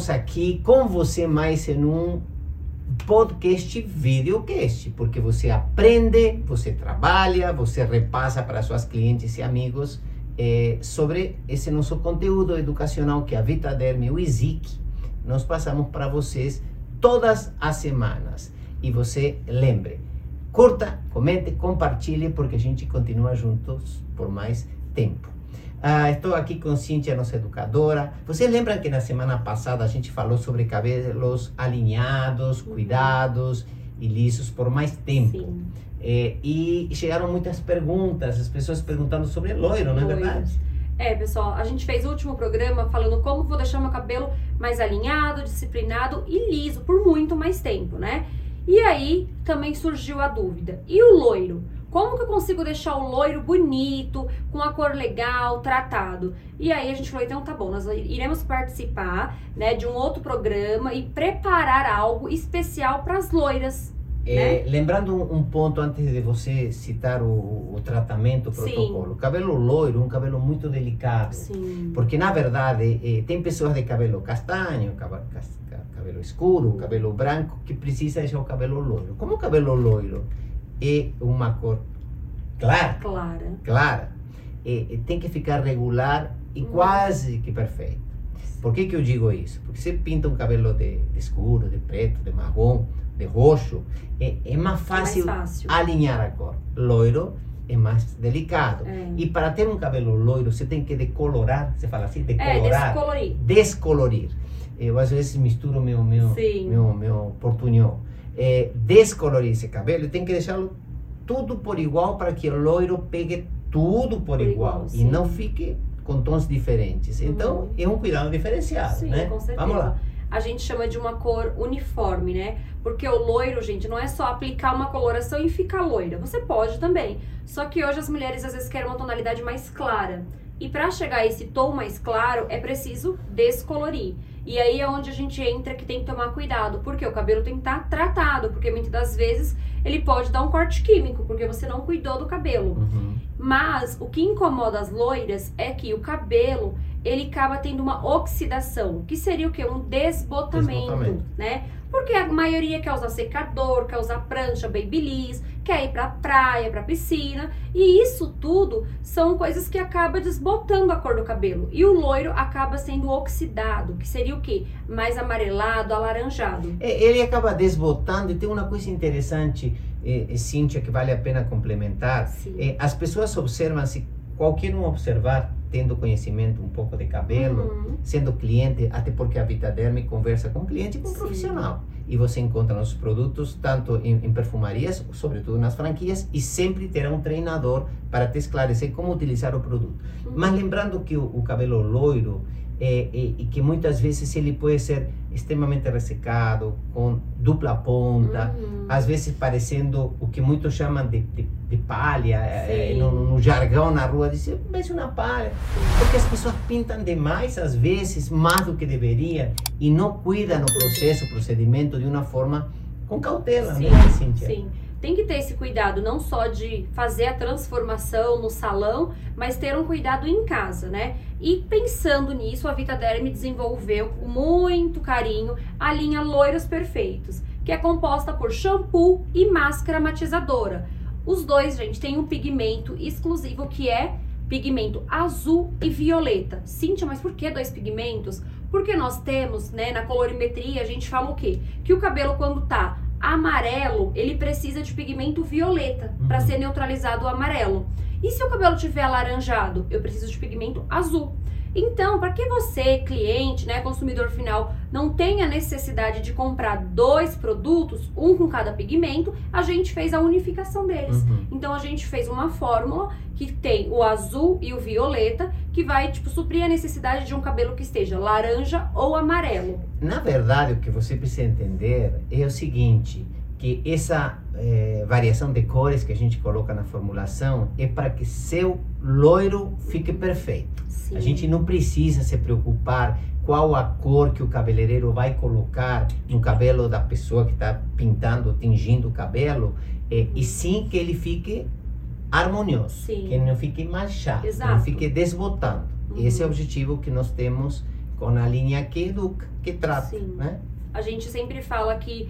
estamos aqui com você mais em um podcast videocast, porque você aprende, você trabalha, você repassa para suas clientes e amigos eh, sobre esse nosso conteúdo educacional que a Vitaderm e o ISIC nós passamos para vocês todas as semanas. E você lembre, curta, comente, compartilhe, porque a gente continua juntos por mais tempo. Ah, estou aqui com Cíntia, nossa educadora. Vocês lembram que na semana passada a gente falou sobre cabelos alinhados, uhum. cuidados e lisos por mais tempo? É, e chegaram muitas perguntas, as pessoas perguntando sobre loiro, não é verdade? É, pessoal, a gente fez o último programa falando como vou deixar meu cabelo mais alinhado, disciplinado e liso por muito mais tempo, né? E aí também surgiu a dúvida: e o loiro? Como que eu consigo deixar o loiro bonito, com a cor legal, tratado? E aí a gente falou, então tá bom, nós iremos participar, né, de um outro programa e preparar algo especial para as loiras. É, né? Lembrando um, ponto antes de você citar o, o tratamento, o protocolo. Sim. Cabelo loiro é um cabelo muito delicado. Sim. Porque, na verdade, eh, tem pessoas de cabelo castanho, cabelo, cabelo escuro, cabelo branco, que precisa deixar o cabelo loiro. Como o cabelo loiro é uma cor clara. Clara. Clara. É, tem que ficar regular e hum. quase que perfeito. Por que, que eu digo isso? Porque você pinta um cabelo de, de escuro, de preto, de marrom, de roxo, é, é mais, fácil é mais fácil alinhar a cor. Loiro é mais delicado. É. E para ter um cabelo loiro, você tem que decolorar, você fala assim, decolorar. É, descolorir. Descolorir. Eu às vezes misturo meu, meu, meu, meu portunhol é, descolorir esse cabelo, tem que deixá-lo tudo por igual para que o loiro pegue tudo por, por igual, igual e não fique com tons diferentes. Uhum. Então, é um cuidado diferenciado, sim, né? Vamos lá. A gente chama de uma cor uniforme, né? Porque o loiro, gente, não é só aplicar uma coloração e ficar loira. Você pode também. Só que hoje as mulheres às vezes querem uma tonalidade mais clara. E para chegar a esse tom mais claro, é preciso descolorir. E aí é onde a gente entra que tem que tomar cuidado, porque o cabelo tem que estar tá tratado, porque muitas das vezes ele pode dar um corte químico, porque você não cuidou do cabelo. Uhum. Mas o que incomoda as loiras é que o cabelo ele acaba tendo uma oxidação, que seria o que? Um desbotamento, desbotamento, né? Porque a maioria quer usar secador, quer usar prancha, babyliss, quer ir pra praia, pra piscina. E isso tudo são coisas que acaba desbotando a cor do cabelo. E o loiro acaba sendo oxidado, que seria o quê? Mais amarelado, alaranjado. É, ele acaba desbotando e tem uma coisa interessante, é, é, Cíntia, que vale a pena complementar. É, as pessoas observam, se qualquer um observar, tendo conhecimento um pouco de cabelo, uhum. sendo cliente, até porque a Vitaderm conversa com cliente e com Sim. profissional. E você encontra nossos produtos tanto em, em, perfumarias, sobretudo nas franquias, e sempre terá um treinador para te esclarecer como utilizar o produto. Uhum. Mas lembrando que o, o cabelo loiro, é, é, e que muitas vezes ele pode ser extremamente ressecado, com dupla ponta, uhum. às vezes parecendo o que muitos chamam de, de, de palha, é, no, no, jargão na rua, dizer, parece uma palha, porque as pessoas pintam demais, às vezes, mais do que deveriam, e não cuidam no processo, procedimento de uma forma com cautela, sim, né, Cíntia? Sim tem que ter esse cuidado não só de fazer a transformação no salão, mas ter um cuidado em casa, né? E pensando nisso, a Vitaderm desenvolveu com muito carinho a linha Loiros Perfeitos, que é composta por shampoo e máscara matizadora. Os dois, gente, têm um pigmento exclusivo que é pigmento azul e violeta. Cíntia, mas por que dois pigmentos? Porque nós temos, né, na colorimetria, a gente fala o quê? Que o cabelo quando tá amarelo, ele precisa de pigmento violeta uhum. para ser neutralizado o amarelo. E se o cabelo tiver alaranjado, eu preciso de pigmento azul. Então, para que você, cliente, né, consumidor final, não tenha necessidade de comprar dois produtos, um com cada pigmento, a gente fez a unificação deles. Uhum. Então, a gente fez uma fórmula que tem o azul e o violeta, que vai, tipo, suprir a necessidade de um cabelo que esteja laranja ou amarelo. Na verdade, o que você precisa entender é o seguinte, que essa é, variação de cores que a gente coloca na formulação é para que seu loiro fique perfeito. Sim. A gente não precisa se preocupar qual a cor que o cabeleireiro vai colocar no cabelo da pessoa que está pintando, tingindo o cabelo, é, e sim que ele fique harmonioso, sim. que não fique manchado, Exato. não fique desbotando. Uhum. Esse é o objetivo que nós temos com a linha que educa, que trata, Sim. né? A gente sempre fala que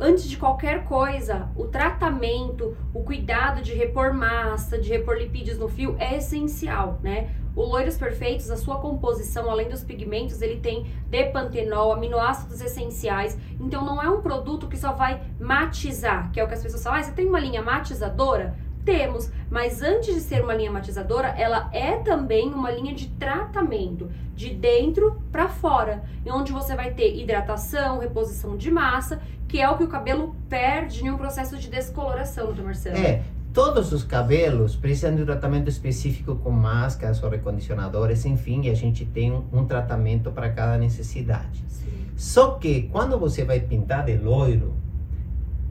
antes de qualquer coisa, o tratamento, o cuidado de repor massa, de repor lipídios no fio é essencial, né? O Loiros Perfeitos, a sua composição, além dos pigmentos, ele tem depantenol, aminoácidos essenciais. Então não é um produto que só vai matizar, que é o que as pessoas falam. Ah, você tem uma linha matizadora? Temos, mas antes de ser uma linha matizadora, ela é também uma linha de tratamento, de dentro para fora, onde você vai ter hidratação, reposição de massa, que é o que o cabelo perde em um processo de descoloração, doutor Marcelo. É, todos os cabelos precisam de um tratamento específico com máscaras ou recondicionadores, enfim, e a gente tem um, um tratamento para cada necessidade. Sim. Só que quando você vai pintar de loiro,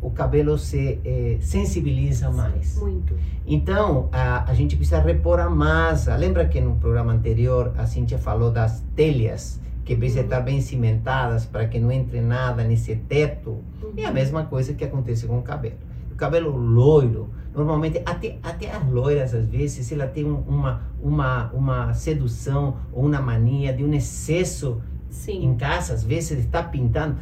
o cabelo se eh, sensibiliza mais. Muito. Então, a, a gente precisa repor a massa. Lembra que no programa anterior a Cintia falou das telhas, que precisam uhum. estar bem cimentadas para que não entre nada nesse teto? Uhum. É a mesma coisa que acontece com o cabelo. O cabelo loiro, normalmente, até, até as loiras, às vezes, ela tem uma, uma, uma sedução ou uma mania de um excesso Sim. em casa, às vezes, está pintando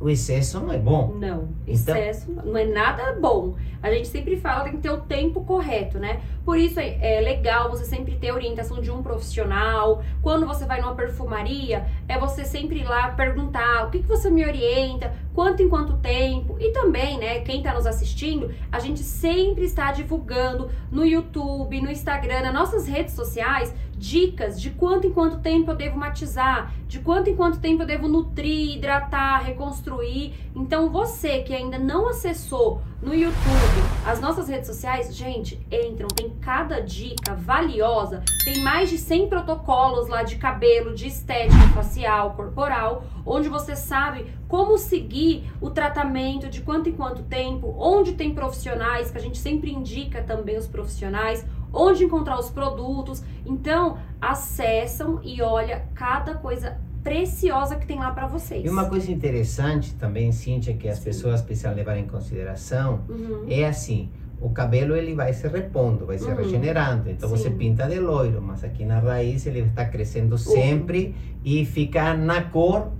o excesso não é bom. Não, então... excesso não é nada bom. A gente sempre fala que tem que ter o tempo correto, né? Por isso é, é legal você sempre ter orientação de um profissional. Quando você vai numa perfumaria, é você sempre ir lá perguntar o que, que você me orienta, quanto em quanto tempo. E também, né, quem está nos assistindo, a gente sempre está divulgando no YouTube, no Instagram, nas nossas redes sociais, dicas de quanto em quanto tempo eu devo matizar, de quanto em quanto tempo eu devo nutrir, hidratar, reconstruir. Então você que ainda não acessou no YouTube, as nossas redes sociais, gente, entram, tem cada dica valiosa, tem mais de 100 protocolos lá de cabelo, de estética facial, corporal, onde você sabe como seguir o tratamento, de quanto em quanto tempo, onde tem profissionais, que a gente sempre indica também os profissionais, onde encontrar os produtos. Então, acessam e olha cada coisa preciosa que tem lá para vocês. E uma coisa interessante também, Cíntia, que as Sim. pessoas precisam levar em consideração, uhum. é assim, o cabelo ele vai se repondo, vai se uhum. regenerando. Então Sim. você pinta de loiro, mas aqui na raiz ele está crescendo sempre uhum. e fica na cor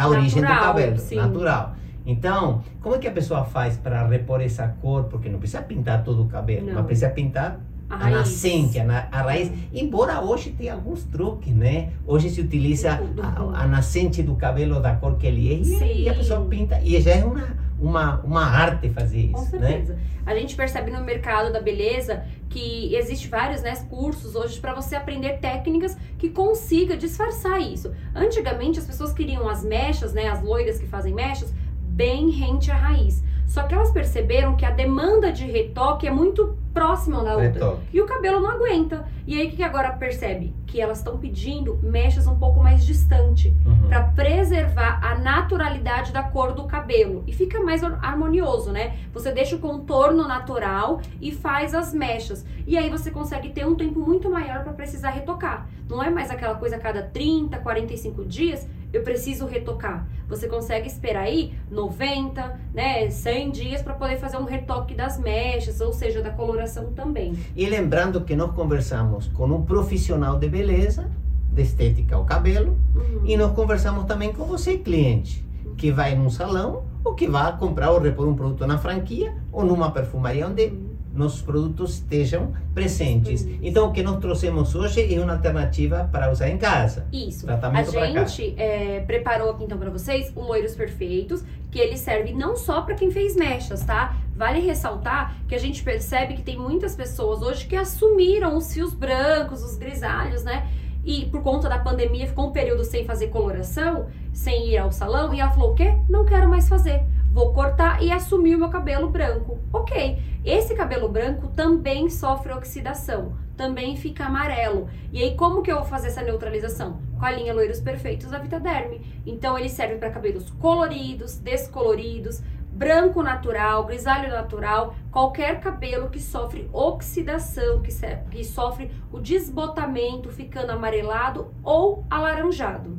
da natural, origem do cabelo, sim. natural. Então, como é que a pessoa faz para repor essa cor? Porque não precisa pintar todo o cabelo, não. mas precisa pintar a, a nascente, a, a, raiz. Embora hoje tenha alguns truques, né? Hoje se utiliza a, a nascente do cabelo da cor que ele é e, e a pessoa pinta. E já é uma, uma, uma arte fazer isso, Com né? certeza. Né? A gente percebe no mercado da beleza que existe vários né, cursos hoje para você aprender técnicas que consiga disfarçar isso. Antigamente as pessoas queriam as mechas, né, as loiras que fazem mechas, bem rente à raiz. Só que elas perceberam que a demanda de retoque é muito próxima da outra. Retoque. E o cabelo não aguenta. E aí o que agora percebe? Que elas estão pedindo mechas um pouco mais distante uhum. para preservar a naturalidade da cor do cabelo e fica mais harmonioso, né? Você deixa o contorno natural e faz as mechas. E aí você consegue ter um tempo muito maior para precisar retocar. Não é mais aquela coisa a cada 30, 45 dias eu preciso retocar. Você consegue esperar aí 90, né, 100 dias para poder fazer um retoque das mechas, ou seja, da coloração também. E lembrando que nós conversamos com um profissional de beleza, de estética ao cabelo, uhum. e nós conversamos também com você, cliente, que vai num salão ou que vai comprar ou repor um produto na franquia ou numa perfumaria onde nossos produtos estejam presentes. Então, o que nós trouxemos hoje é uma alternativa para usar em casa. Isso. Tratamento a gente é, preparou aqui então para vocês o Loiros Perfeitos, que ele serve não só para quem fez mechas, tá? Vale ressaltar que a gente percebe que tem muitas pessoas hoje que assumiram os fios brancos, os grisalhos, né? E por conta da pandemia ficou um período sem fazer coloração, sem ir ao salão, e ela falou: o quê? Não quero mais fazer vou cortar e assumir o meu cabelo branco. Ok, esse cabelo branco também sofre oxidação, também fica amarelo. E aí, como que eu vou fazer essa neutralização? Com a linha Loiros Perfeitos da Vitaderm. Então, ele serve para cabelos coloridos, descoloridos, branco natural, grisalho natural, qualquer cabelo que sofre oxidação, que, que sofre o desbotamento, ficando amarelado ou alaranjado.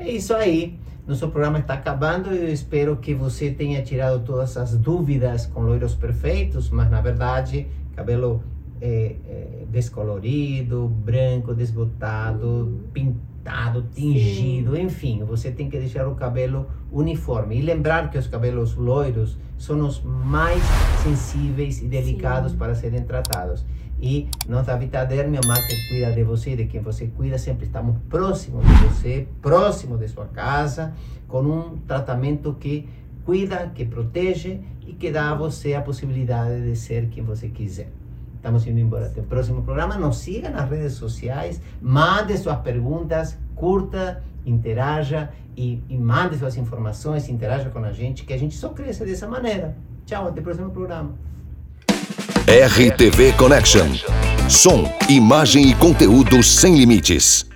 É isso aí. Nosso programa está acabando e eu espero que você tenha tirado todas as dúvidas com loiros perfeitos, mas na verdade, cabelo é, é, descolorido, branco, desbotado, uhum. pintado, tingido, Sim. enfim, você tem que deixar o cabelo uniforme. E lembrar que os cabelos loiros são os mais sensíveis e delicados Sim. para serem tratados. E nossa Vitaderm é uma marca que cuida de você, de quem você cuida, sempre estamos próximos de você, próximo de sua casa, com um tratamento que cuida, que protege e que dá a você a possibilidade de ser quem você quiser. Estamos indo embora até o próximo programa. Nos siga nas redes sociais, mande suas perguntas, curta, interaja e, e mande suas informações, interaja com a gente, que a gente só cresce dessa maneira. Tchau, até o próximo programa. RTV Connection. Som, imagem e conteúdo sem limites.